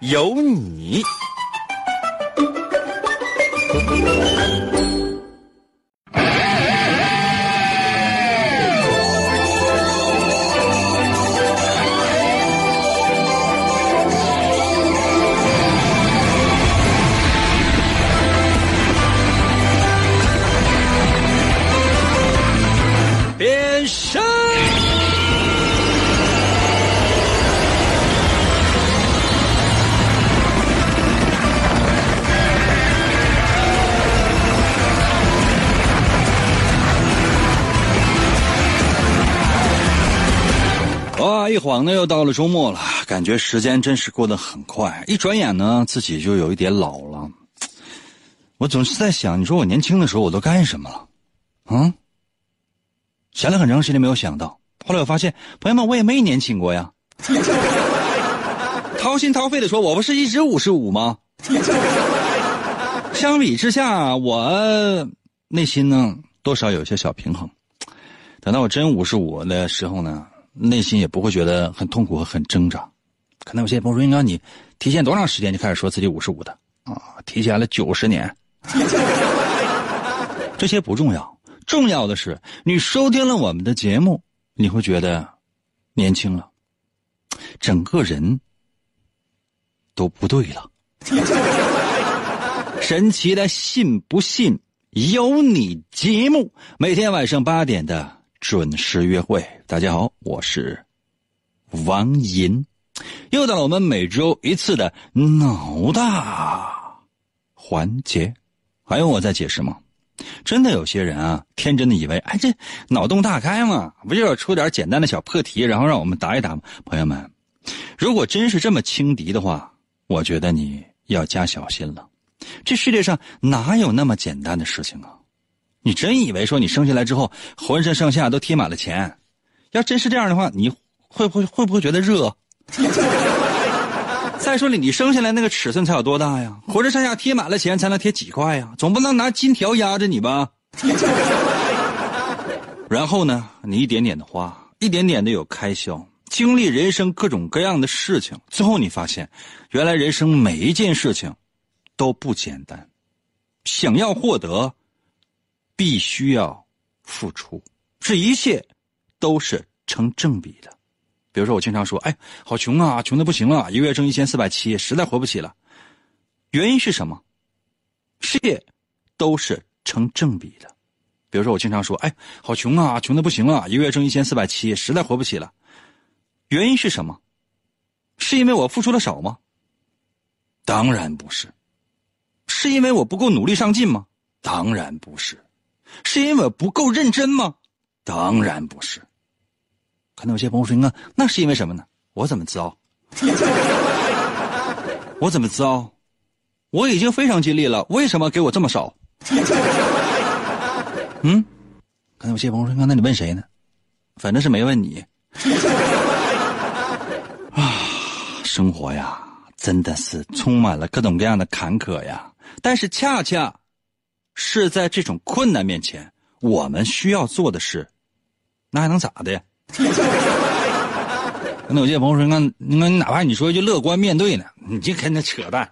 有你。哇，一晃呢又到了周末了，感觉时间真是过得很快，一转眼呢自己就有一点老了。我总是在想，你说我年轻的时候我都干什么了？嗯，想了很长时间没有想到，后来我发现，朋友们，我也没年轻过呀。掏心掏肺的说，我不是一直五十五吗？相比之下，我内心呢多少有些小平衡。等到我真五十五的时候呢，内心也不会觉得很痛苦和很挣扎。可能有些朋友说：“应该你提前多长时间就开始说自己五十五的啊？提前了九十年。”这些不重要，重要的是你收听了我们的节目，你会觉得年轻了，整个人都不对了。神奇的信不信由你节目，每天晚上八点的准时约会。大家好，我是王银，又到了我们每周一次的脑大环节。还用我再解释吗？真的有些人啊，天真的以为，哎，这脑洞大开嘛，不就要出点简单的小破题，然后让我们答一答吗？朋友们，如果真是这么轻敌的话，我觉得你要加小心了。这世界上哪有那么简单的事情啊？你真以为说你生下来之后浑身上下都贴满了钱？要真是这样的话，你会不会会不会觉得热？再说了，你生下来那个尺寸才有多大呀？浑身上下贴满了钱才能贴几块呀？总不能拿金条压着你吧？然后呢，你一点点的花，一点点的有开销，经历人生各种各样的事情，最后你发现，原来人生每一件事情都不简单。想要获得，必须要付出，这一切都是成正比的。比如说，我经常说：“哎，好穷啊，穷的不行了，一个月挣一千四百七，实在活不起了。”原因是什么？事业都是成正比的。比如说，我经常说：“哎，好穷啊，穷的不行了，一个月挣一千四百七，实在活不起了。”原因是什么？是因为我付出的少吗？当然不是。是因为我不够努力上进吗？当然不是。是因为不够认真吗？当然不是。可能有些朋友说：“那那是因为什么呢？”我怎么知道？我怎么知道？我已经非常尽力了，为什么给我这么少？嗯，可能有些朋友说：“那你问谁呢？”反正是没问你。啊，生活呀，真的是充满了各种各样的坎坷呀。但是恰恰是在这种困难面前，我们需要做的是，那还能咋的呀？那有些朋友说：“那那哪怕你说一句乐观面对呢，你就跟他扯淡。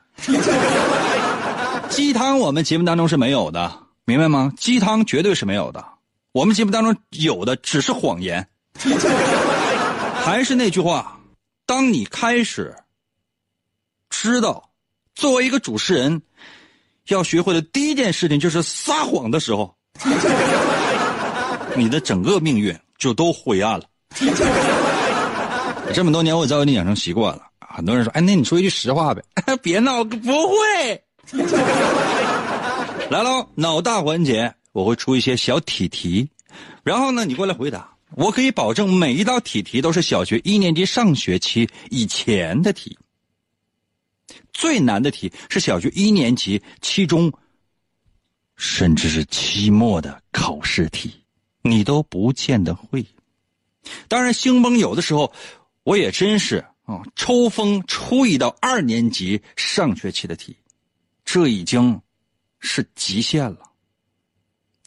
鸡汤我们节目当中是没有的，明白吗？鸡汤绝对是没有的。我们节目当中有的只是谎言。还是那句话，当你开始知道作为一个主持人要学会的第一件事情就是撒谎的时候，你的整个命运。”就都灰暗了。这么多年，我早已经养成习惯了。很多人说：“哎，那你说一句实话呗？” 别闹，不会。来喽，脑大环节，我会出一些小题题，然后呢，你过来回答。我可以保证每一道题题都是小学一年级上学期以前的题。最难的题是小学一年级期中，甚至是期末的考试题，你都不见得会。当然，兴崩有的时候，我也真是啊，抽风出一道二年级上学期的题，这已经是极限了，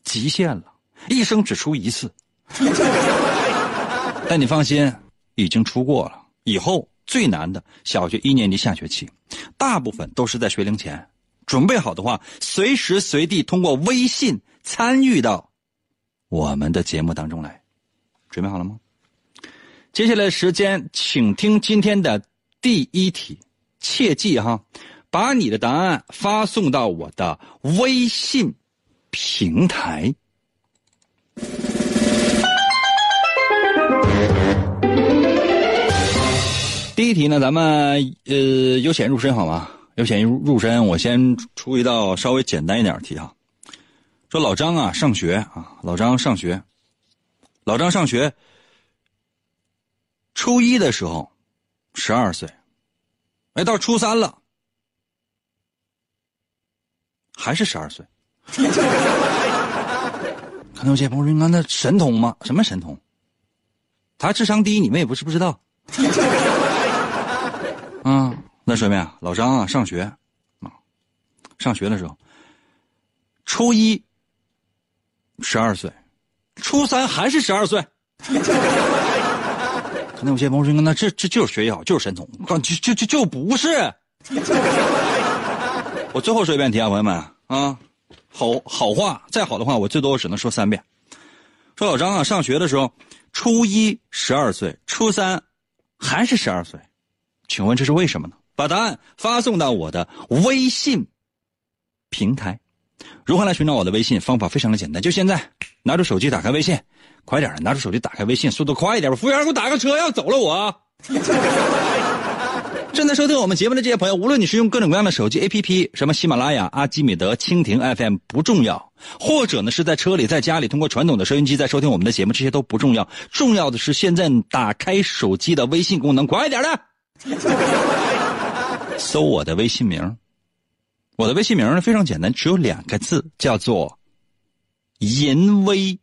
极限了，一生只出一次。但你放心，已经出过了。以后最难的小学一年级下学期，大部分都是在学龄前。准备好的话，随时随地通过微信参与到我们的节目当中来。准备好了吗？接下来时间，请听今天的第一题。切记哈，把你的答案发送到我的微信平台。第一题呢，咱们呃由浅入深好吗？由浅入入深，我先出一道稍微简单一点的题啊。说老张啊，上学啊，老张上学，老张上学。初一的时候，十二岁，哎，到初三了，还是十二岁。看到这朋友说：“那神童吗？什么神童？他智商低，你们也不是不知道。”啊，那说明啊，老张啊，上学啊，上学的时候，初一十二岁，初三还是十二岁。可能有些朋友说：“那这这就是学习好，就是神童。”我就就就就不是。我最后说一遍题啊，朋友们啊，好好话再好的话，我最多只能说三遍。说老张啊，上学的时候，初一十二岁，初三还是十二岁。请问这是为什么呢？把答案发送到我的微信平台。如何来寻找我的微信？方法非常的简单，就现在，拿出手机打开微信，快点拿出手机打开微信，速度快一点吧！服务员，给我打个车，要走了我。正在收听我们节目的这些朋友，无论你是用各种各样的手机 APP，什么喜马拉雅、阿基米德、蜻蜓 FM 不重要，或者呢是在车里、在家里通过传统的收音机在收听我们的节目，这些都不重要。重要的是现在打开手机的微信功能，快点的。搜我的微信名，我的微信名呢非常简单，只有两个字，叫做“淫威”，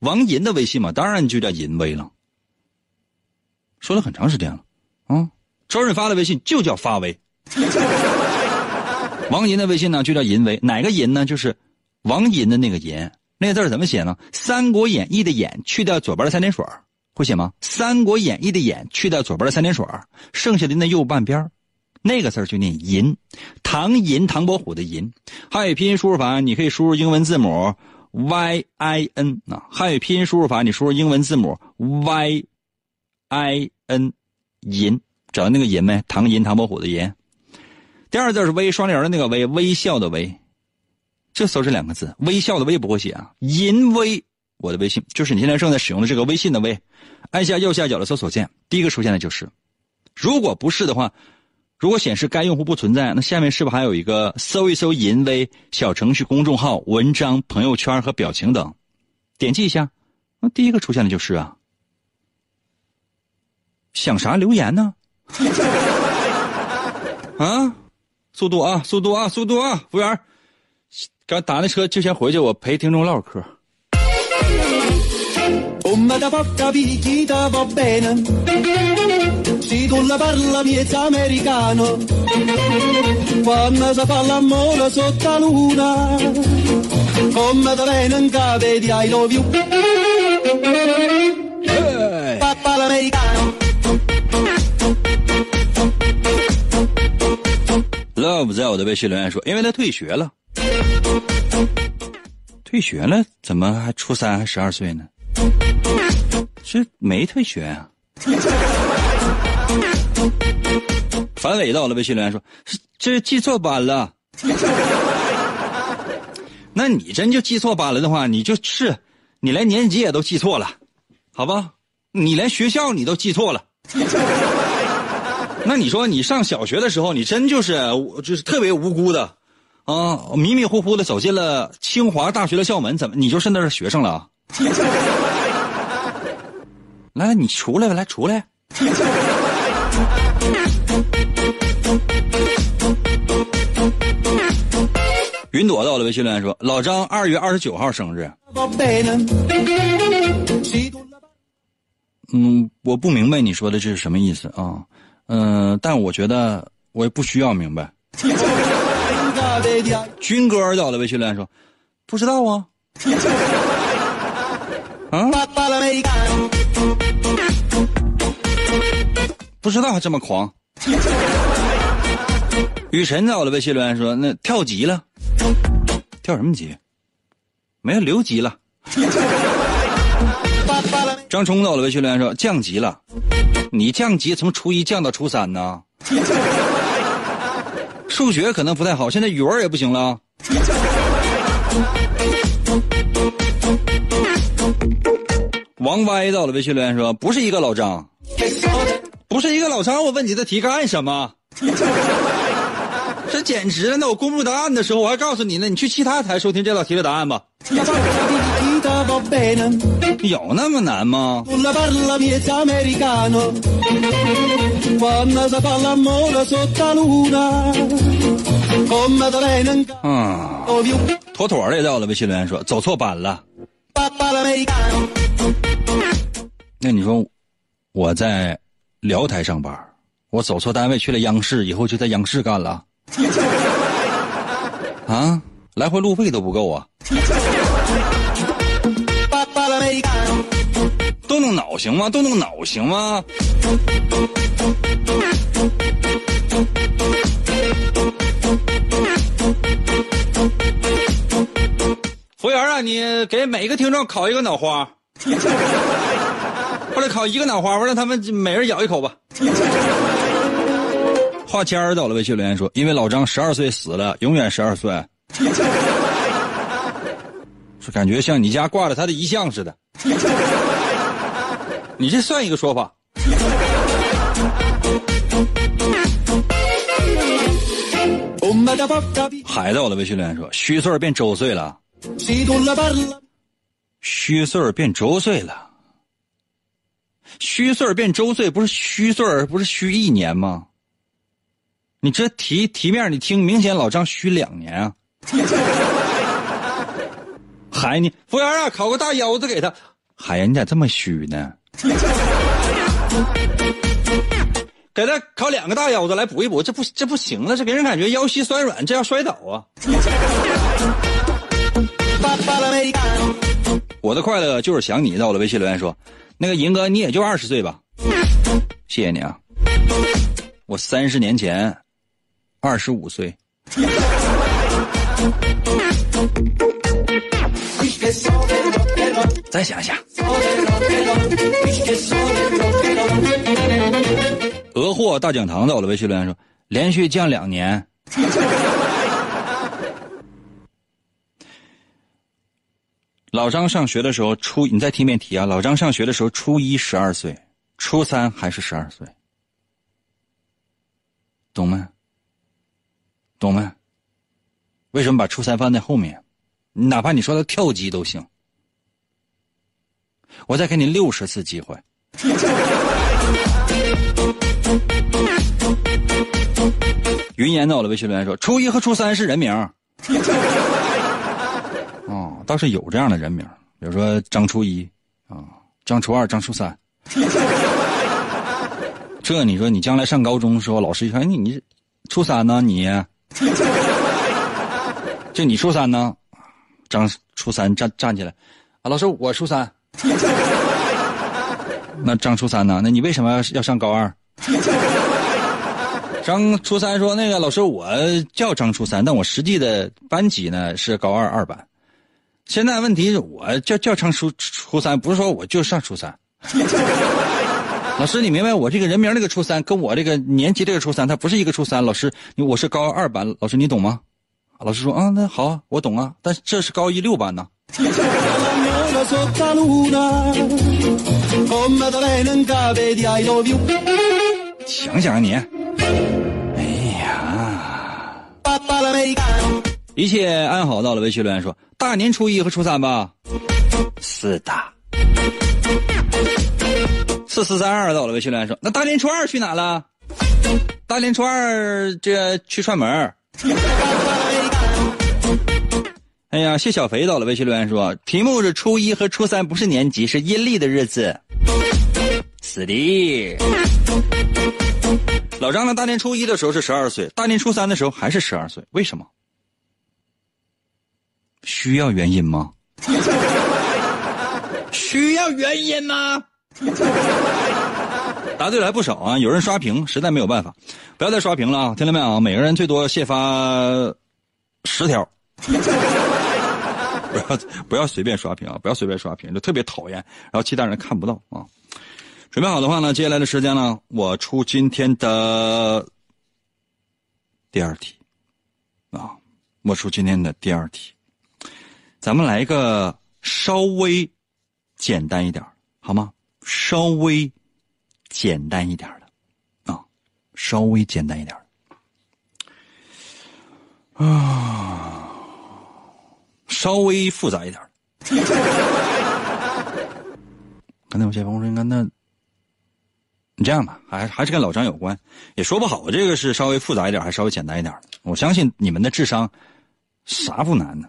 王银的微信嘛，当然就叫淫威了。说了很长时间了，啊，周润发的微信就叫发威，王银的微信呢就叫淫威，哪个淫呢？就是王银的那个银，那个字怎么写呢？《三国演义》的演去掉左边的三点水会写吗？《三国演义》的演去掉左边的三点水剩下的那右半边那个字就念银，唐银，唐伯虎的银。汉语拼音输入法，你可以输入英文字母 y i n 啊。汉语拼音输入法，你输入英文字母 y i n，银，找到那个银没？唐银，唐伯虎的银。第二字是微，双立人的那个微，微笑的微。这搜这两个字，微笑的微不会写啊，银微。我的微信就是你现在正在使用的这个微信的微，按下右下角的搜索键，第一个出现的就是。如果不是的话，如果显示该用户不存在，那下面是不是还有一个搜一搜“淫威”小程序、公众号、文章、朋友圈和表情等？点击一下，那第一个出现的就是啊。想啥留言呢？啊，速度啊，速度啊，速度啊！服务员，刚打那车就先回去，我陪听众唠嗑。Love 在我的微信留言说：“因为他退学了，退学了，怎么还初三还十二岁呢？是没退学啊？”樊伟到了微信留言说：“这记错班了。”那你真就记错班了的话，你就是，你连年级也都记错了，好吧？你连学校你都记错了。那你说你上小学的时候，你真就是就是特别无辜的，啊，迷迷糊糊的走进了清华大学的校门，怎么你就是那学生了？来，你出来吧，来出来。云朵到了微信留言说：“老张二月二十九号生日。”嗯，我不明白你说的这是什么意思啊？嗯，但我觉得我也不需要明白。军哥到了微信留言说：“不知道啊。”啊？不知道还这么狂。雨辰到了微信留言说：“那跳级了，跳什么级？没有留级了。”张冲走了微信留言说：“降级了，你降级从初一降到初三呢？数学可能不太好，现在语文也不行了。”王歪到了微信留言说：“不是一个老张，不是一个老张，我问你的题干什么？”这简直了！那我公布答案的时候，我还告诉你呢，你去其他台收听这道题的答案吧。有那么难吗？嗯，妥妥的到了微信留言说走错班了。那你说我在辽台上班，我走错单位去了央视，以后就在央视干了。啊，来回路费都不够啊！动动脑行吗？动动脑行吗？服务员啊，你给每个听众烤一个脑花，或者烤一个脑花，我让他们每人咬一口吧。画签儿到了，微信留言说：“因为老张十二岁死了，永远十二岁。”说感觉像你家挂了他的遗像似的。你这算一个说法。海到了，微信留言说：“虚岁变周岁了。”虚岁儿变周岁了。虚岁儿变周岁不是虚岁儿不是虚一年吗？你这题题面你听，明显老张虚两年啊！海你服务员啊，烤个大腰子给他。海呀，你咋这么虚呢？给他烤两个大腰子来补一补，这不这不行了，这给人感觉腰膝酸软，这要摔倒啊！我的快乐就是想你，在我的微信留言说，那个银哥你也就二十岁吧，谢谢你啊，我三十年前。二十五岁。再想想。俄货大讲堂到了，微信留言说：连续降两年。老张上学的时候初，你再听遍题啊。老张上学的时候初一十二岁，初三还是十二岁，懂吗？懂吗？为什么把初三放在后面？哪怕你说他跳级都行。我再给你六十次机会。云言到了，微信留言说：“初一和初三是人名。”倒是有这样的人名，比如说张初一啊，张初二，张初三。这你说你将来上高中的时候，老师一看你你初三呢你？就你初三呢？张初三站站起来，啊，老师我初三。那张初三呢？那你为什么要要上高二？张初三说：“那个老师，我叫张初三，但我实际的班级呢是高二二班。现在问题是我叫叫上初初三，不是说我就上初三。老师，你明白我这个人名那个初三，跟我这个年级这个初三，他不是一个初三。老师，我是高二班，老师你懂吗？老师说啊，那好，我懂啊。但是这是高一六班呢。想想你，哎呀，一切安好。到了，微信留言说大年初一和初三吧。是的。四四三二到了，微信留言说：“那大年初二去哪了？大年初二这去串门 哎呀，谢小肥到了微信留言说，题目是初一和初三不是年级，是阴历的日子。是的。老张呢，大年初一的时候是十二岁，大年初三的时候还是十二岁，为什么？需要原因吗？需要原因吗？答对了还不少啊！有人刷屏，实在没有办法，不要再刷屏了啊！听到没有？每个人最多限发十条。不要不要随便刷屏啊！不要随便刷屏，就特别讨厌，然后其他人看不到啊！准备好的话呢，接下来的时间呢，我出今天的第二题啊，我出今天的第二题，咱们来一个稍微简单一点好吗？稍微简单一点的啊，稍微简单一点啊。稍微复杂一点。刚才我先锋说：“那那，你这样吧，还还是跟老张有关，也说不好。这个是稍微复杂一点，还是稍微简单一点我相信你们的智商，啥不难呢？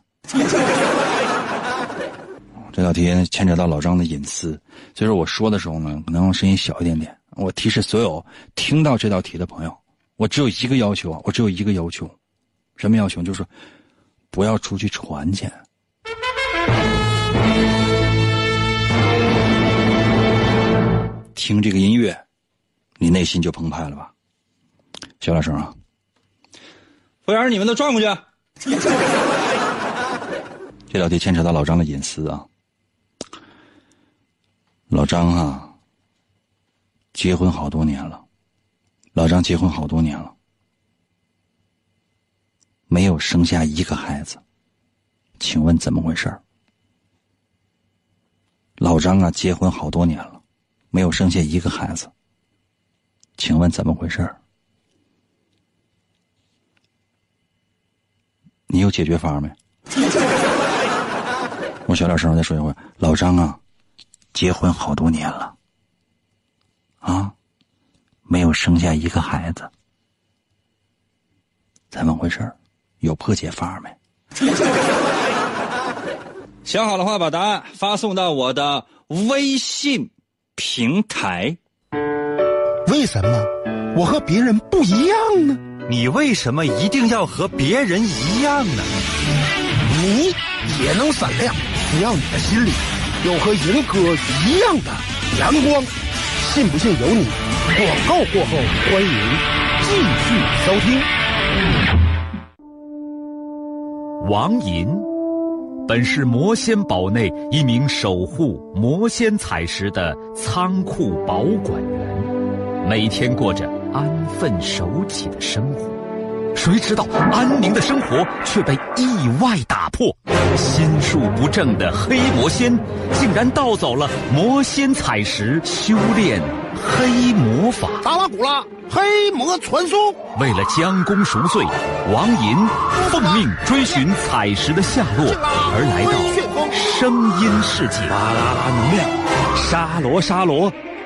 这道题牵扯到老张的隐私，所以说我说的时候呢，可能声音小一点点。我提示所有听到这道题的朋友，我只有一个要求啊，我只有一个要求，什么要求？就是。不要出去传去。听这个音乐，你内心就澎湃了吧？小点声啊！服务员，你们都转过去。这道题牵扯到老张的隐私啊。老张啊，结婚好多年了。老张结婚好多年了。没有生下一个孩子，请问怎么回事老张啊，结婚好多年了，没有生下一个孩子，请问怎么回事你有解决法没？我小点声，再说一回。老张啊，结婚好多年了，啊，没有生下一个孩子，怎么回事有破解法没？想好的话，把答案发送到我的微信平台。为什么我和别人不一样呢？你为什么一定要和别人一样呢？你也能闪亮，只要你的心里有和银哥一样的阳光。信不信由你。广告过后，欢迎继续收听。王银本是魔仙堡内一名守护魔仙彩石的仓库保管员，每天过着安分守己的生活。谁知道安宁的生活却被意外打破，心术不正的黑魔仙竟然盗走了魔仙彩石，修炼黑魔法。达拉古拉。黑魔传送，为了将功赎罪，王银奉命追寻彩石的下落，而来到声音世界。巴啦啦能量，沙罗沙罗，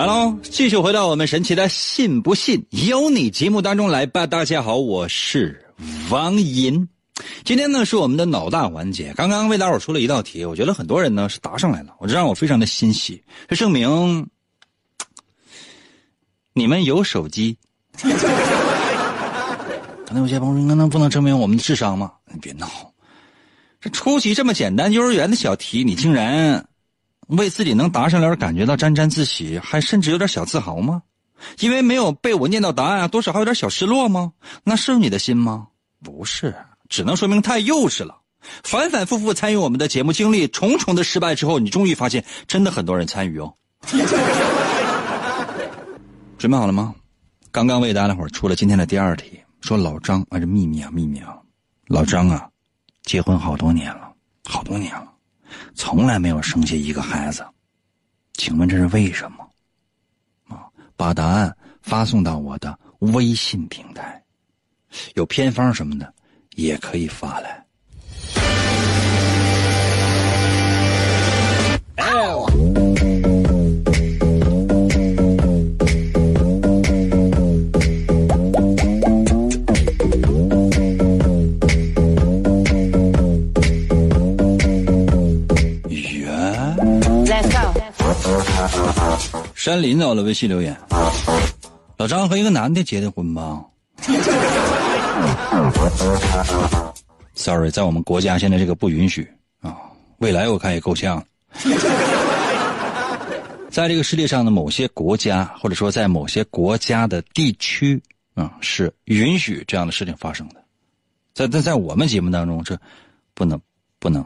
来喽，继续回到我们神奇的“信不信由你”节目当中来吧。大家好，我是王银。今天呢是我们的脑大环节，刚刚为大伙出了一道题，我觉得很多人呢是答上来了，我这让我非常的欣喜，这证明你们有手机。刚才有些朋友说，那不能证明我们的智商吗？你别闹，这出题这么简单，幼儿园的小题，你竟然为自己能答上来而感觉到沾沾自喜，还甚至有点小自豪吗？因为没有被我念到答案啊，多少还有点小失落吗？那是你的心吗？不是。只能说明太幼稚了。反反复复参与我们的节目，经历重重的失败之后，你终于发现，真的很多人参与哦。准备好了吗？刚刚为大家伙出了今天的第二题，说老张啊，这秘密啊，秘密啊，老张啊，结婚好多年了，好多年了，从来没有生下一个孩子，请问这是为什么？啊，把答案发送到我的微信平台，有偏方什么的也可以发来。山林到了微信留言，老张和一个男的结的婚吧？Sorry，在我们国家现在这个不允许啊，未来我看也够呛。在这个世界上的某些国家，或者说在某些国家的地区，啊、是允许这样的事情发生的。在在在我们节目当中，这不能不能，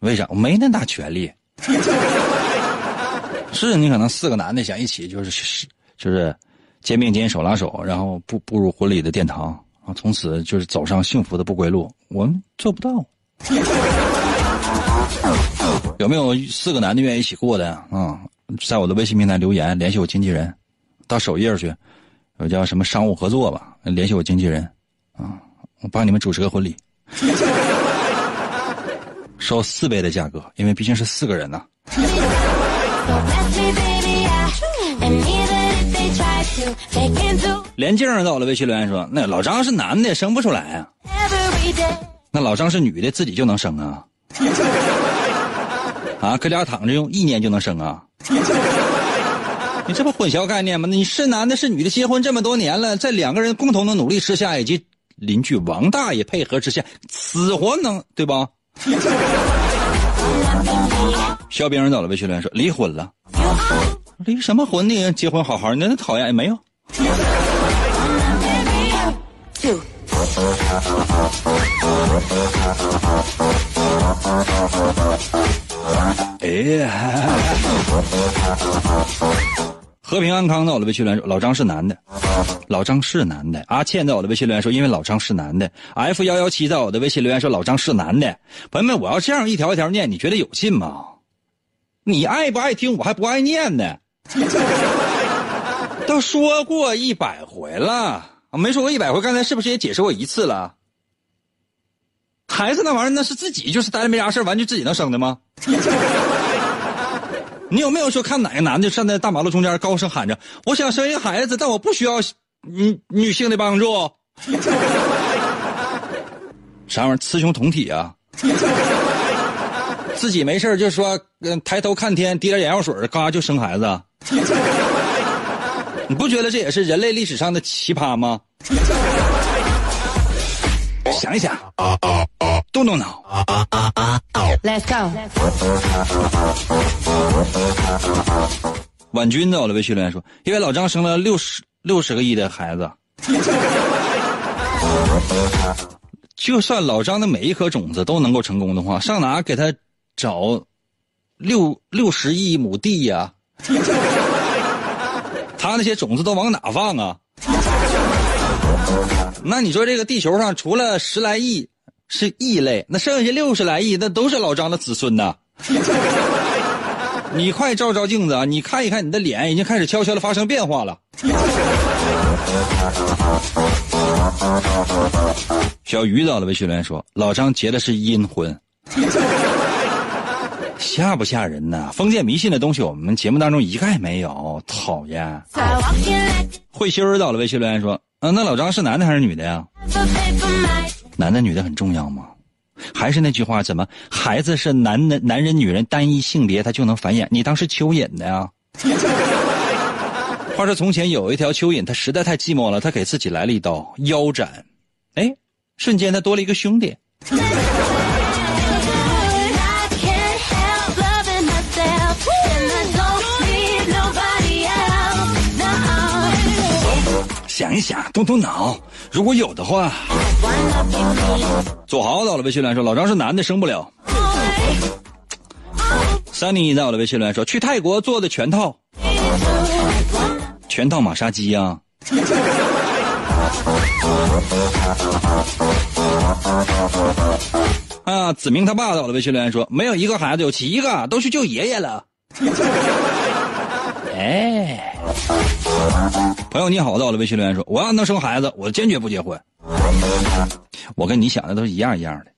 为啥？我没那大权利。是你可能四个男的想一起，就是就是肩并肩手拉手，然后步步入婚礼的殿堂啊，从此就是走上幸福的不归路。我们做不到。有没有四个男的愿意一起过的啊？在我的微信平台留言，联系我经纪人，到首页去，有叫什么商务合作吧，联系我经纪人啊，我帮你们主持个婚礼，收四倍的价格，因为毕竟是四个人呐、So 连静儿到了微信留言说：“那老张是男的，生不出来啊。那老张是女的，自己就能生啊？啊，搁家躺着用意念就能生啊？你这不混淆概念吗？你是男的，是女的，结婚这么多年了，在两个人共同的努力之下，以及邻居王大爷配合之下，死活能对吧？”肖兵走了微信留说：“离婚了，离什么婚呢？结婚好好的，那讨厌也没有？Two. 哎呀，和平安康在我的微信留言说，老张是男的，老张是男的。阿倩在我的微信留言说，因为老张是男的。F 幺幺七在我的微信留言说，老张是男的。朋友们，我要这样一条一条念，你觉得有劲吗？你爱不爱听？我还不爱念呢。都说过一百回了，没说过一百回，刚才是不是也解释过一次了？孩子那玩意儿那是自己就是待着没啥事儿完就自己能生的吗？你有没有说看哪个男的站在大马路中间高声喊着“我想生一个孩子，但我不需要女女性的帮助”？啥玩意儿？雌雄同体啊！自己没事就说，嗯、抬头看天，滴点眼药水，嘎就生孩子。你不觉得这也是人类历史上的奇葩吗？想一想，啊动动脑。Let's go. 婉君在我的微信留言说，因为老张生了六十六十个亿的孩子，就算老张的每一颗种子都能够成功的话，上哪给他找六六十亿亩地呀、他那些种子都往哪放啊？那你说这个地球上除了十来亿是异类，那剩下六十来亿那都是老张的子孙呐。你快照照镜子啊！你看一看你的脸，已经开始悄悄的发生变化了。小鱼到了微信留言说：“老张结的是阴婚，吓不吓人呐？封建迷信的东西，我们节目当中一概没有，讨厌。慧心儿到了微信留言说：“嗯、那老张是男的还是女的呀？男的女的很重要吗？还是那句话，怎么孩子是男的男人女人单一性别，他就能繁衍？你当是蚯蚓的呀？话说从前有一条蚯蚓，它实在太寂寞了，它给自己来了一刀腰斩，哎，瞬间它多了一个兄弟。想一想，动动脑，如果有的话，左豪到了微信来说，老张是男的，生不了。Sunny 在我的微信留言说，去泰国做的全套，全套马杀鸡呀、啊。子明他爸到了微信留言说，没有一个孩子，有七个，都去救爷爷了。哎，朋友你好，到了微信留言说，我要能生孩子，我坚决不结婚。我跟你想的都是一样一样的，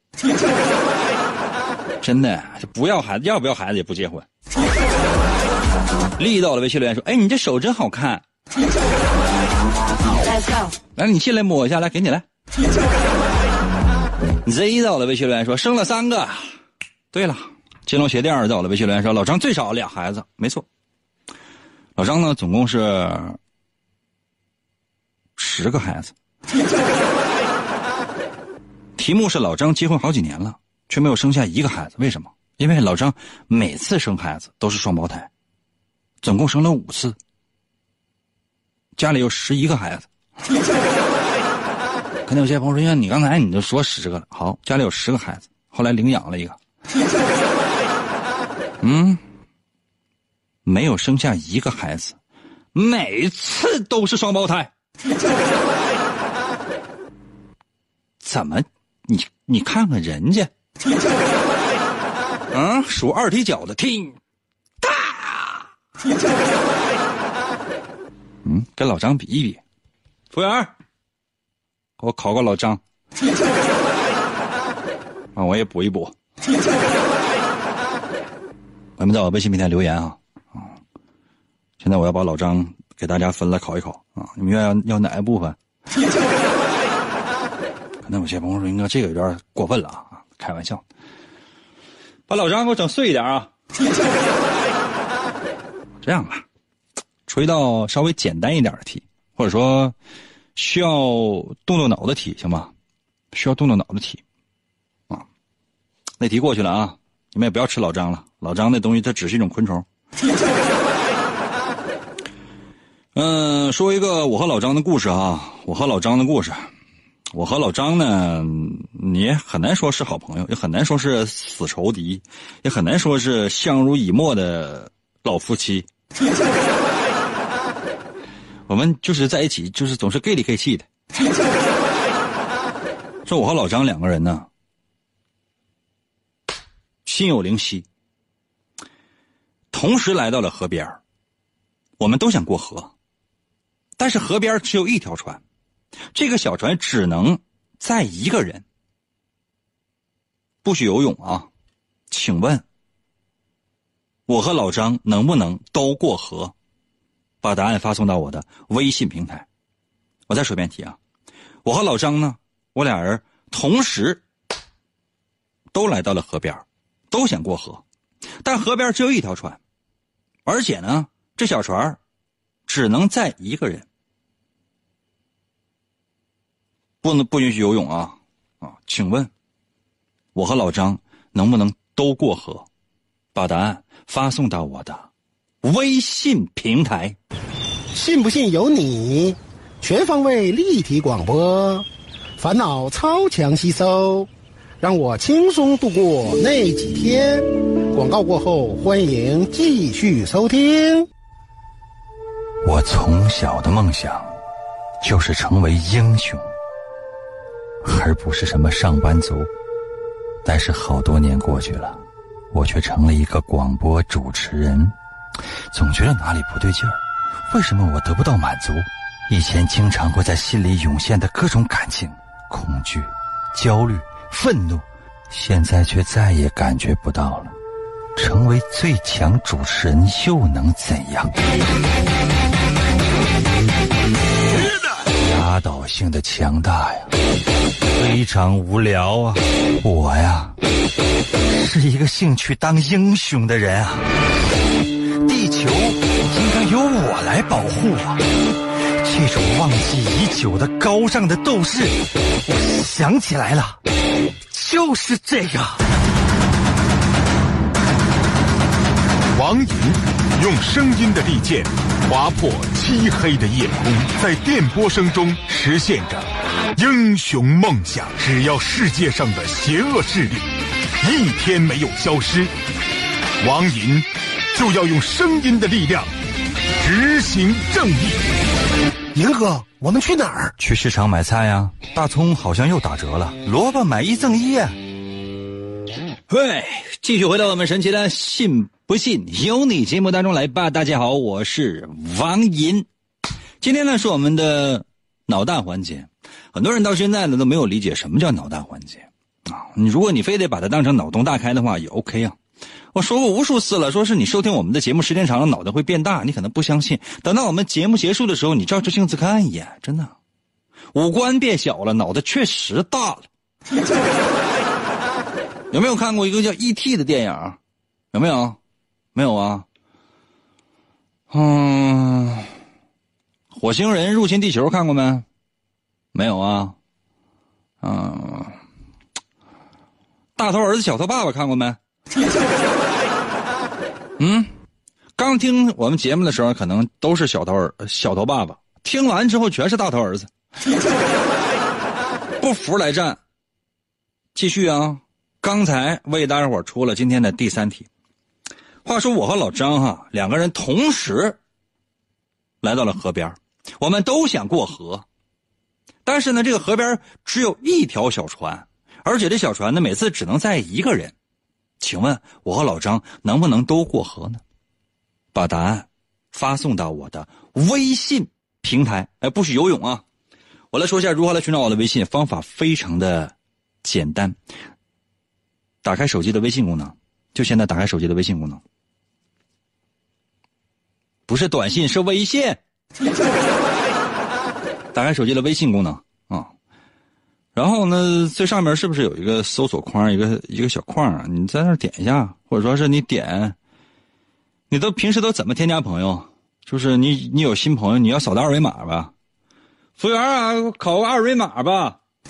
真的，不要孩子，要不要孩子也不结婚。丽到了微信留言说，哎，你这手真好看。来，你进来摸一下，来，给你来。Z 到了微信留言说生了三个。对了，金龙鞋垫到了微信留言说老张最少俩孩子，没错。老张呢，总共是十个孩子。题目是老张结婚好几年了，却没有生下一个孩子，为什么？因为老张每次生孩子都是双胞胎，总共生了五次，家里有十一个孩子。可能有些朋友说：“，你刚才你就说十个了，好，家里有十个孩子，后来领养了一个，嗯，没有生下一个孩子，每次都是双胞胎，怎么？你你看看人家，嗯，数二踢脚的，听，大，嗯，跟老张比一比，服务员。”给我考个老张，啊，我也补一补。咱们在我微信平台留言啊！现在我要把老张给大家分了考一考啊！你们愿要要哪个部分？可能有些朋友说，应该这个有点过分了啊！开玩笑，把老张给我整碎一点啊！这样吧，出一道稍微简单一点的题，或者说。需要动动脑子题行吗？需要动动脑子题，啊，那题过去了啊，你们也不要吃老张了，老张那东西它只是一种昆虫。嗯，说一个我和老张的故事啊，我和老张的故事，我和老张呢，你很难说是好朋友，也很难说是死仇敌，也很难说是相濡以沫的老夫妻。我们就是在一起，就是总是 gay 里 gay 气的。说我和老张两个人呢，心有灵犀，同时来到了河边我们都想过河，但是河边只有一条船，这个小船只能载一个人，不许游泳啊！请问，我和老张能不能都过河？把答案发送到我的微信平台。我再说一遍题啊，我和老张呢，我俩人同时都来到了河边，都想过河，但河边只有一条船，而且呢，这小船只能载一个人，不能不允许游泳啊啊！请问，我和老张能不能都过河？把答案发送到我的。微信平台，信不信由你。全方位立体广播，烦恼超强吸收，让我轻松度过那几天。广告过后，欢迎继续收听。我从小的梦想就是成为英雄，而不是什么上班族。但是好多年过去了，我却成了一个广播主持人。总觉得哪里不对劲儿，为什么我得不到满足？以前经常会在心里涌现的各种感情，恐惧、焦虑、愤怒，现在却再也感觉不到了。成为最强主持人又能怎样？压倒性的强大呀，非常无聊啊！我呀，是一个兴趣当英雄的人啊。地球应该由我来保护啊！这种忘记已久的高尚的斗士，我想起来了，就是这个。王莹用声音的利剑划破漆黑的夜空，在电波声中实现着英雄梦想。只要世界上的邪恶势力一天没有消失，王莹。就要用声音的力量执行正义。银哥，我们去哪儿？去市场买菜呀。大葱好像又打折了，萝卜买一赠一。喂，继续回到我们神奇的“信不信由你”节目当中来吧。大家好，我是王银。今天呢是我们的脑大环节，很多人到现在呢都没有理解什么叫脑大环节啊。你如果你非得把它当成脑洞大开的话，也 OK 啊。我说过无数次了，说是你收听我们的节目时间长了，脑袋会变大，你可能不相信。等到我们节目结束的时候，你照着镜子看一眼，真的，五官变小了，脑袋确实大了。有没有看过一个叫《E.T.》的电影？有没有？没有啊。嗯，火星人入侵地球看过没？没有啊。嗯，大头儿子小头爸爸看过没？嗯，刚听我们节目的时候，可能都是小头儿小头爸爸，听完之后全是大头儿子。不服来战。继续啊。刚才为大家伙出了今天的第三题。话说我和老张哈两个人同时来到了河边，我们都想过河，但是呢，这个河边只有一条小船，而且这小船呢每次只能载一个人。请问我和老张能不能都过河呢？把答案发送到我的微信平台。哎，不许游泳啊！我来说一下如何来寻找我的微信，方法非常的简单。打开手机的微信功能，就现在打开手机的微信功能，不是短信，是微信。打开手机的微信功能啊，然后呢，最上面是不是有一个搜索框，一个一个小框啊？你在那点一下，或者说是你点，你都平时都怎么添加朋友？就是你你有新朋友，你要扫的二维码吧？服务员啊，考个二维码吧。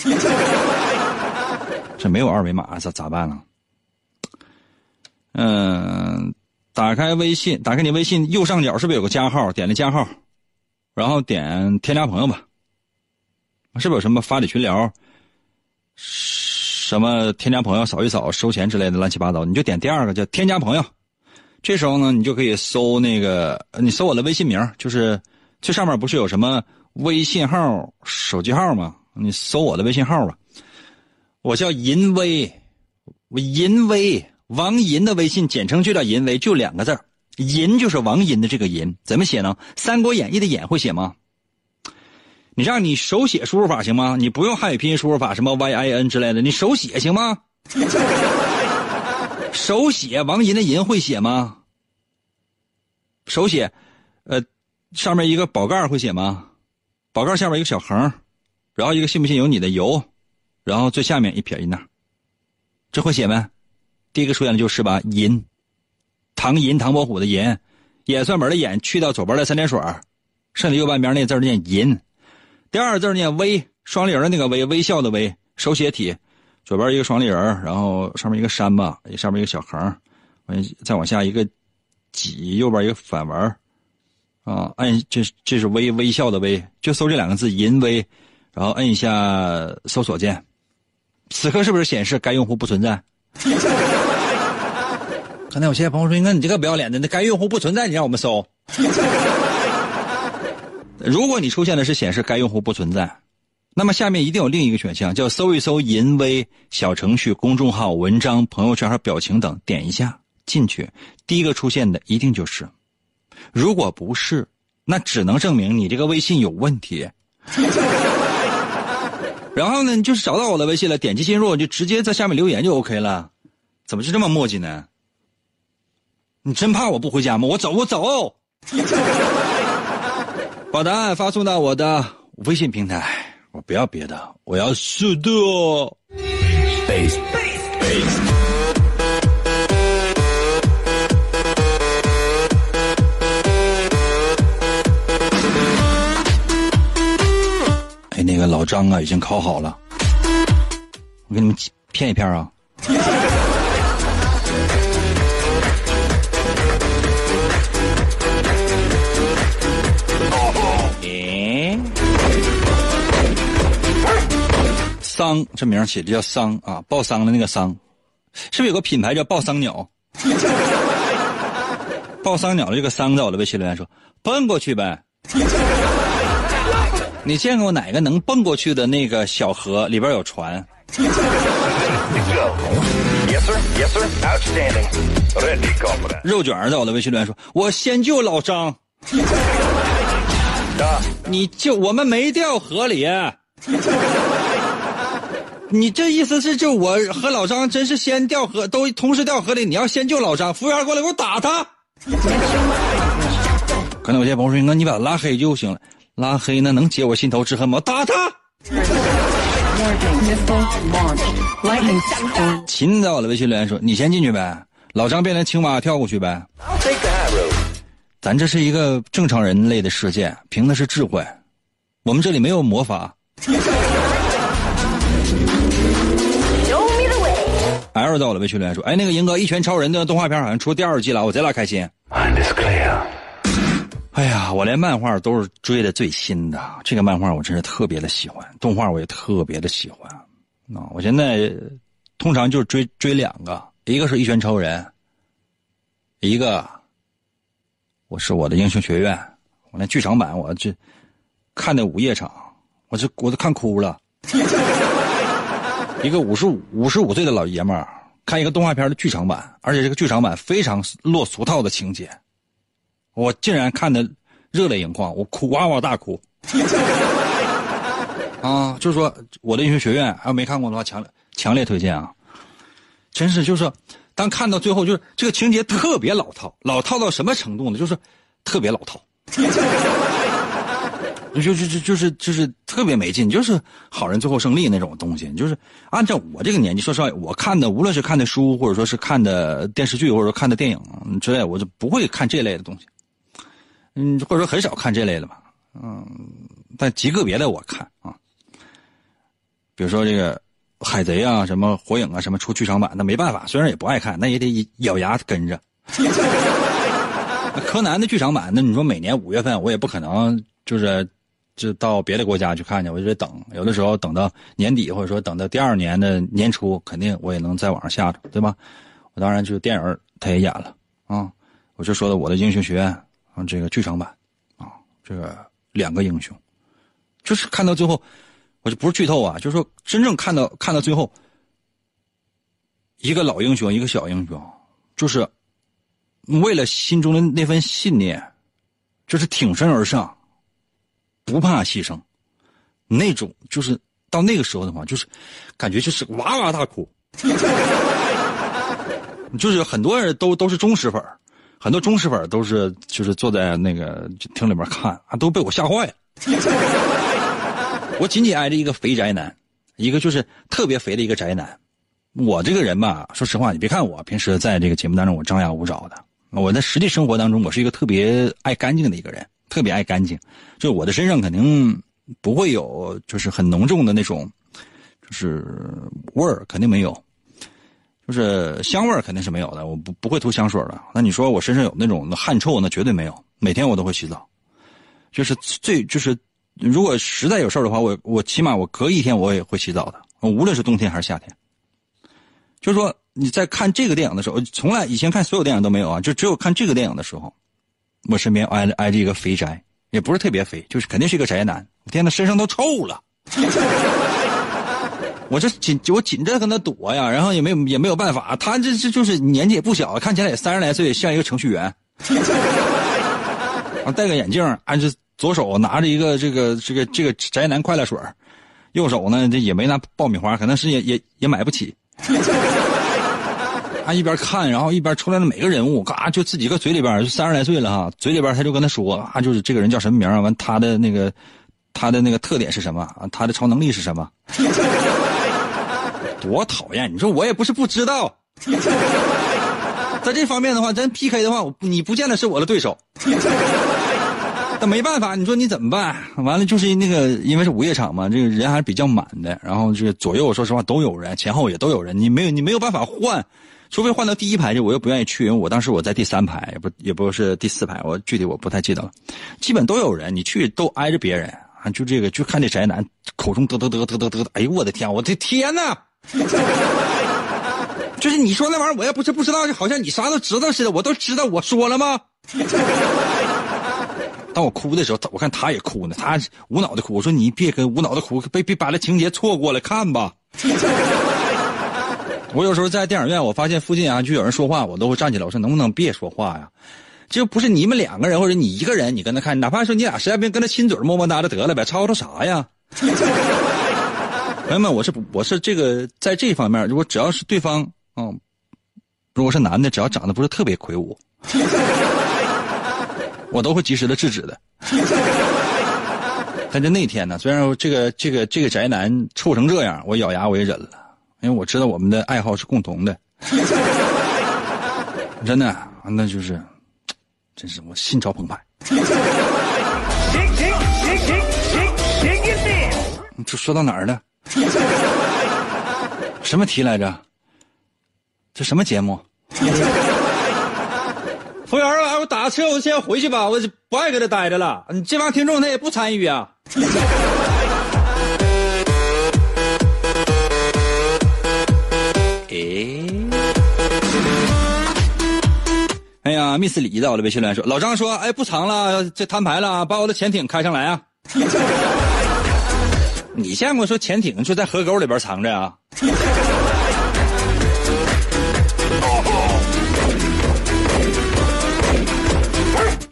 这没有二维码，咋咋办呢？嗯，打开微信，打开你微信右上角是不是有个加号？点了加号，然后点添加朋友吧。是不是有什么发你群聊？什么添加朋友扫一扫收钱之类的乱七八糟？你就点第二个叫添加朋友。这时候呢，你就可以搜那个，你搜我的微信名，就是最上面不是有什么微信号、手机号吗？你搜我的微信号吧。我叫银威，我银威。王银的微信简称就叫银威，就两个字银就是王银的这个银，怎么写呢？《三国演义》的演会写吗？你让你手写输入法行吗？你不用汉语拼音输入法，什么 Y I N 之类的，你手写行吗？手写王银的银会写吗？手写，呃，上面一个宝盖会写吗？宝盖下面一个小横，然后一个信不信由你的由，然后最下面一撇一捺，这会写没？第一个出现的就是吧，银，唐银唐伯虎的银，演算门的演去掉左边的三点水，剩下右半边那字念银。第二字念微，双立人的那个微，微笑的微，手写体，左边一个双立人，然后上面一个山吧，上面一个小横，完再往下一个几，右边一个反文，啊，按这这是微微笑的微，就搜这两个字银微，然后摁一下搜索键，此刻是不是显示该用户不存在？可能有些朋友说：“那你这个不要脸的，那该用户不存在，你让我们搜。如果你出现的是显示该用户不存在，那么下面一定有另一个选项，叫搜一搜淫威小程序、公众号、文章、朋友圈和表情等，点一下进去，第一个出现的一定就是。如果不是，那只能证明你这个微信有问题。然后呢，你就是找到我的微信了，点击进入，就直接在下面留言就 OK 了。怎么就这么磨叽呢？你真怕我不回家吗？我走，我走。把答案发送到我的微信平台。我不要别的，我要速度。哎，那个老张啊，已经考好了。我给你们骗一骗啊。桑，这名起的叫桑啊，抱桑的那个桑，是不是有个品牌叫抱桑鸟？抱桑鸟的这个桑在我的微信留言说：“蹦过去呗。”你见过哪个能蹦过去的那个小河里边有船.肉卷儿在我的微信留言说：“我先救老张，你救我们没掉河里。”你这意思是，就我和老张真是先掉河，都同时掉河里，你要先救老张，服务员过来给我打他。可能有些朋友说：“那，你把他拉黑就行了，拉黑那能解我心头之恨吗？打他！”秦在我的微信留言说：“你先进去呗，老张变成青蛙跳过去呗。咱这是一个正常人类的世界，凭的是智慧。我们这里没有魔法。L 在我的微信留言说：“哎，那个银哥《一拳超人》的动画片好像出第二季了，我贼拉开心。哎呀，我连漫画都是追的最新的，这个漫画我真是特别的喜欢，动画我也特别的喜欢。啊，我现在通常就是追追两个，一个是《一拳超人》，一个我是我的英雄学院。我那剧场版我这看的午夜场，我这我都看哭了。一个五十五五十五岁的老爷们儿看一个动画片的剧场版，而且这个剧场版非常落俗套的情节，我竟然看的热泪盈眶，我哭哇哇大哭。啊，就是说我的英雄学院，要没看过的话，强强烈推荐啊！真是就是，当看到最后，就是这个情节特别老套，老套到什么程度呢？就是特别老套。就就就就是就是特别没劲，就是好人最后胜利那种东西。就是按照我这个年纪，说实话，我看的无论是看的书，或者说是看的电视剧，或者说看的电影之类，我就不会看这类的东西。嗯，或者说很少看这类的吧。嗯，但极个别的我看啊，比如说这个海贼啊，什么火影啊，什么出剧场版，那没办法，虽然也不爱看，那也得咬牙跟着。柯南的剧场版，那你说每年五月份，我也不可能就是就到别的国家去看去，我就得等。有的时候等到年底，或者说等到第二年的年初，肯定我也能在网上下着，对吧？我当然就电影他也演了啊，我就说的我的英雄学院啊，这个剧场版啊，这个两个英雄，就是看到最后，我就不是剧透啊，就是说真正看到看到最后，一个老英雄，一个小英雄，就是为了心中的那份信念，就是挺身而上，不怕牺牲，那种就是到那个时候的话，就是感觉就是哇哇大哭，就是很多人都都是忠实粉很多忠实粉都是就是坐在那个厅里边看啊，都被我吓坏了。我紧紧挨着一个肥宅男，一个就是特别肥的一个宅男。我这个人吧，说实话，你别看我平时在这个节目当中我张牙舞爪的，我在实际生活当中我是一个特别爱干净的一个人，特别爱干净。就我的身上肯定不会有就是很浓重的那种就是味儿，肯定没有。就是香味儿肯定是没有的，我不不会涂香水的。那你说我身上有那种汗臭，那绝对没有。每天我都会洗澡，就是最就是，如果实在有事儿的话，我我起码我隔一天我也会洗澡的，无论是冬天还是夏天。就是说你在看这个电影的时候，从来以前看所有电影都没有啊，就只有看这个电影的时候，我身边挨着挨着一个肥宅，也不是特别肥，就是肯定是一个宅男。我天呐，身上都臭了。我这紧我紧着跟他躲呀，然后也没有也没有办法，他这这就是年纪也不小，看起来也三十来岁，像一个程序员，啊，戴个眼镜，按着左手拿着一个这个这个这个宅男快乐水右手呢这也没拿爆米花，可能是也也也买不起。他一边看，然后一边出来的每个人物，嘎就自己个嘴里边，就三十来岁了哈，嘴里边他就跟他说啊，就是这个人叫什么名啊，完他的那个他的那个特点是什么啊，他的超能力是什么。多讨厌！你说我也不是不知道，在这方面的话，咱 PK 的话，你不见得是我的对手。但没办法，你说你怎么办？完了就是那个，因为是午夜场嘛，这个人还是比较满的。然后这个左右，说实话都有人，前后也都有人。你没有，你没有办法换，除非换到第一排，去我又不愿意去，因为我当时我在第三排，也不也不是第四排，我具体我不太记得了。基本都有人，你去都挨着别人啊。就这个，就看这宅男口中嘚嘚嘚嘚嘚嘚，哎呦我的天，我的天呐！就是你说那玩意儿，我也不是不知道，就好像你啥都知道似的。我都知道，我说了吗？当我哭的时候，我看他也哭呢，他无脑的哭。我说你别跟无脑的哭，别别把这情节错过了，看吧。我有时候在电影院，我发现附近啊就有人说话，我都会站起来，我说能不能别说话呀？就不是你们两个人或者你一个人，你跟他看，哪怕说你俩实在不行跟他亲嘴么么哒的得了呗，吵吵啥呀？朋友们，我是我是这个在这方面，如果只要是对方，嗯，如果是男的，只要长得不是特别魁梧，我都会及时的制止的。但是那天呢，虽然说这个这个这个宅男臭成这样，我咬牙我也忍了，因为我知道我们的爱好是共同的。真的，那就是，真是我心潮澎湃。这说到哪儿了？什么题来着？这什么节目？服务员儿，我打个车，我先回去吧，我就不爱搁这待着了。你这帮听众他也不参与啊。诶，哎呀，Miss 李在我的微信留言说，老张说，哎，不藏了，这摊牌了，把我的潜艇开上来啊。你见过说潜艇就在河沟里边藏着啊？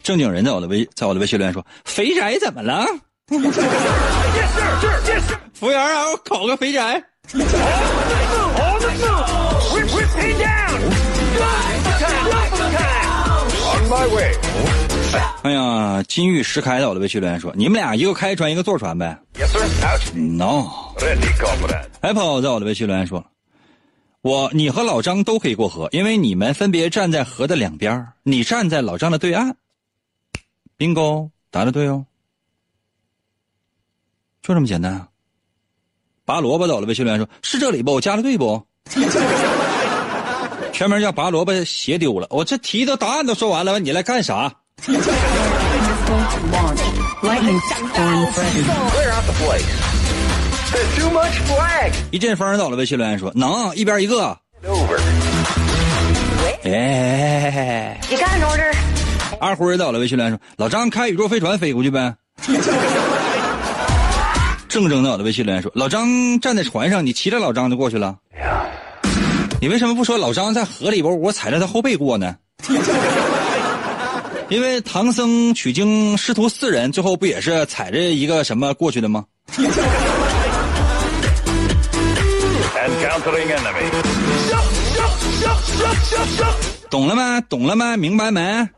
正经人在我的微在我的微信留言说：“肥宅怎么了？” 服务员啊，我烤个肥宅。哎呀，金玉石开在我的微信留言说：“你们俩一个开船，一个坐船呗。” No。Apple 在我的微信留言说：“我你和老张都可以过河，因为你们分别站在河的两边你站在老张的对岸。bingo，答的对哦，就这么简单啊。拔萝卜在我的微信留言说：“是这里不？我加的对不？” 全名叫拔萝卜鞋丢了，我这题都答案都说完了，你来干啥.一阵风到了微信留言说：“能一边一个。Over. ”哎?二辉到了微信留言说：“老张开宇宙飞船飞过去呗。”正正到了微信留言说：“老张站在船上，你骑着老张就过去了。你为什么不说老张在河里边，我踩着他后背过呢？因为唐僧取经师徒四人，最后不也是踩着一个什么过去的吗.懂了吗？懂了吗？明白没.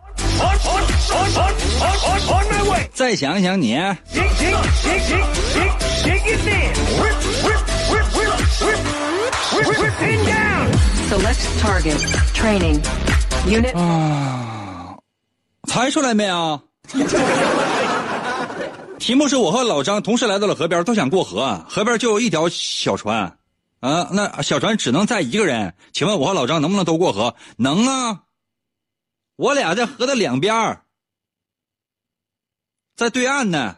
再想想你，Select target. Training. Unit 啊猜出来没有？题目是我和老张同时来到了河边，都想过河，河边就有一条小船，啊，那小船只能载一个人。请问我和老张能不能都过河？能啊，我俩在河的两边在对岸呢，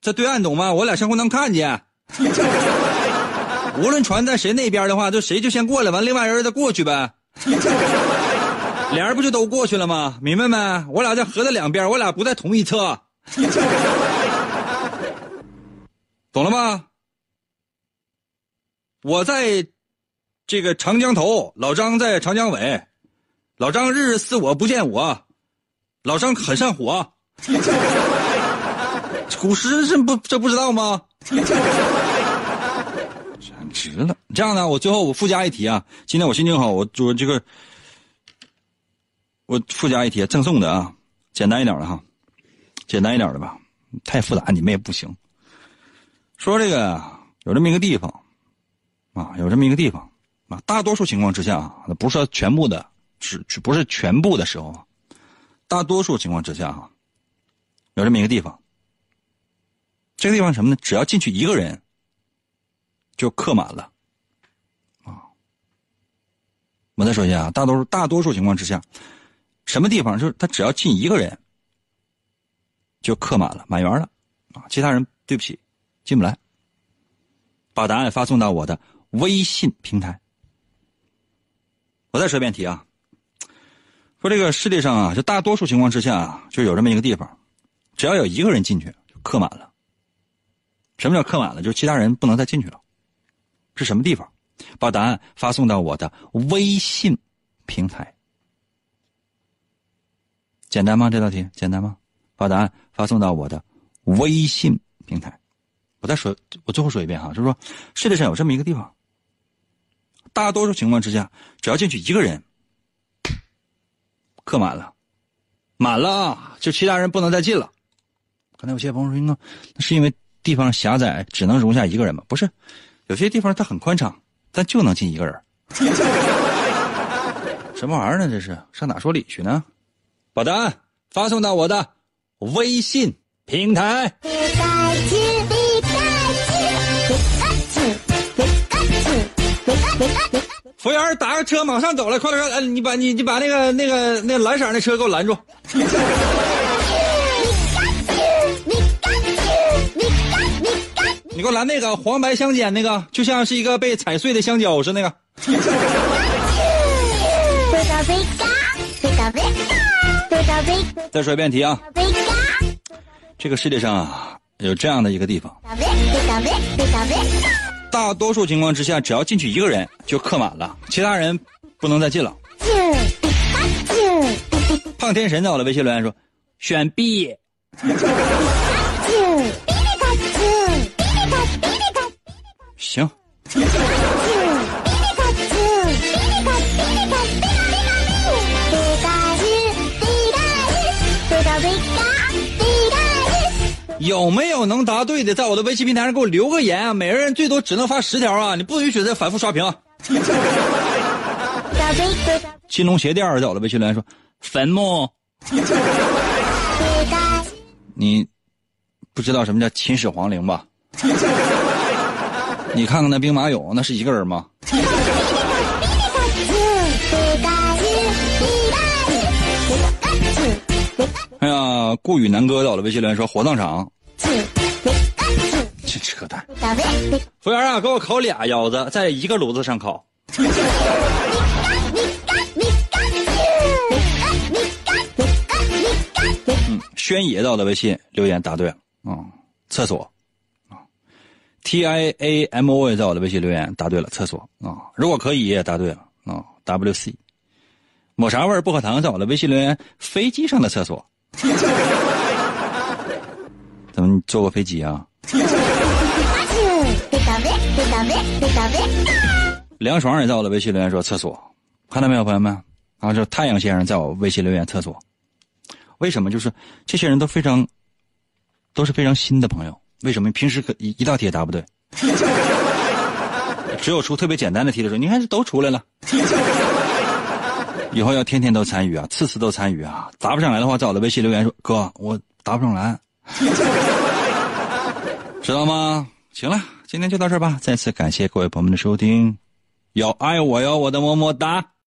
在对岸懂吗？我俩相互能看见。无论船在谁那边的话，就谁就先过来，完另外人再过去呗。俩人不就都过去了吗？明白没？我俩在河的两边，我俩不在同一侧，懂了吗？我在这个长江头，老张在长江尾，老张日日思我不见我，老张很上火。古诗这不这不知道吗？值了！这样呢，我最后我附加一题啊，今天我心情好，我我这个。我附加一题，赠送的啊，简单一点的哈，简单一点的吧，太复杂你们也不行。说这个有这么一个地方，啊，有这么一个地方啊，大多数情况之下啊，不是说全部的，是不是全部的时候，大多数情况之下哈，有这么一个地方。这个地方什么呢？只要进去一个人，就客满了。啊，我再说一下啊，大多数大多数情况之下。什么地方？就是他只要进一个人，就客满了，满员了，啊，其他人对不起，进不来。把答案发送到我的微信平台。我再说一遍题啊，说这个世界上啊，就大多数情况之下啊，就有这么一个地方，只要有一个人进去，就客满了。什么叫客满了？就是其他人不能再进去了。是什么地方？把答案发送到我的微信平台。简单吗？这道题简单吗？把答案发送到我的微信平台。我再说，我最后说一遍哈，就是说，世界上有这么一个地方，大多数情况之下，只要进去一个人，客满了，满了，就其他人不能再进了。可能有些朋友说，那那是因为地方狭窄，只能容下一个人吗？不是，有些地方它很宽敞，但就能进一个人。什么玩意儿呢？这是上哪说理去呢？把答案发送到我的微信平台。服务员，打个车，马上走了，快点快！你把你你把那个那个那蓝色那车给我拦住。你给我拦那个黄白相间那个，就像是一个被踩碎的香蕉似的那个。再说一遍题啊！这个世界上啊，有这样的一个地方，大多数情况之下，只要进去一个人就客满了，其他人不能再进了。胖天神在我的微信留言说：“选 B。”行。有没有能答对的，在我的微信平台上给我留个言啊！每个人最多只能发十条啊，你不允许再反复刷屏。金龙鞋垫在我的微信留言说：“坟墓。”你不知道什么叫秦始皇陵吧？你看看那兵马俑，那是一个人吗？哎呀，顾宇南哥到我的微信留言说：“火葬场。”真扯淡！服务员啊，给我烤俩腰子，在一个炉子上烤。嗯，轩爷到我的微信留言答对了啊、嗯，厕所啊。T I A M O 也在我的微信留言答对了，厕所啊。如果可以也答对了啊。W C，抹茶味薄荷糖在我的微信留言，飞机上的厕所。怎么你坐过飞机啊？梁爽也在我的微信留言说厕所，看到没有，朋友们？啊，这太阳先生在我微信留言厕所。为什么？就是这些人都非常，都是非常新的朋友。为什么？平时可一一道题也答不对，只有出特别简单的题的时候，你看这都出来了。以后要天天都参与啊，次次都参与啊！答不上来的话，在我的微信留言说：“哥，我答不上来。”知道吗？行了，今天就到这儿吧。再次感谢各位朋友们的收听，要爱我哟，我的么么哒。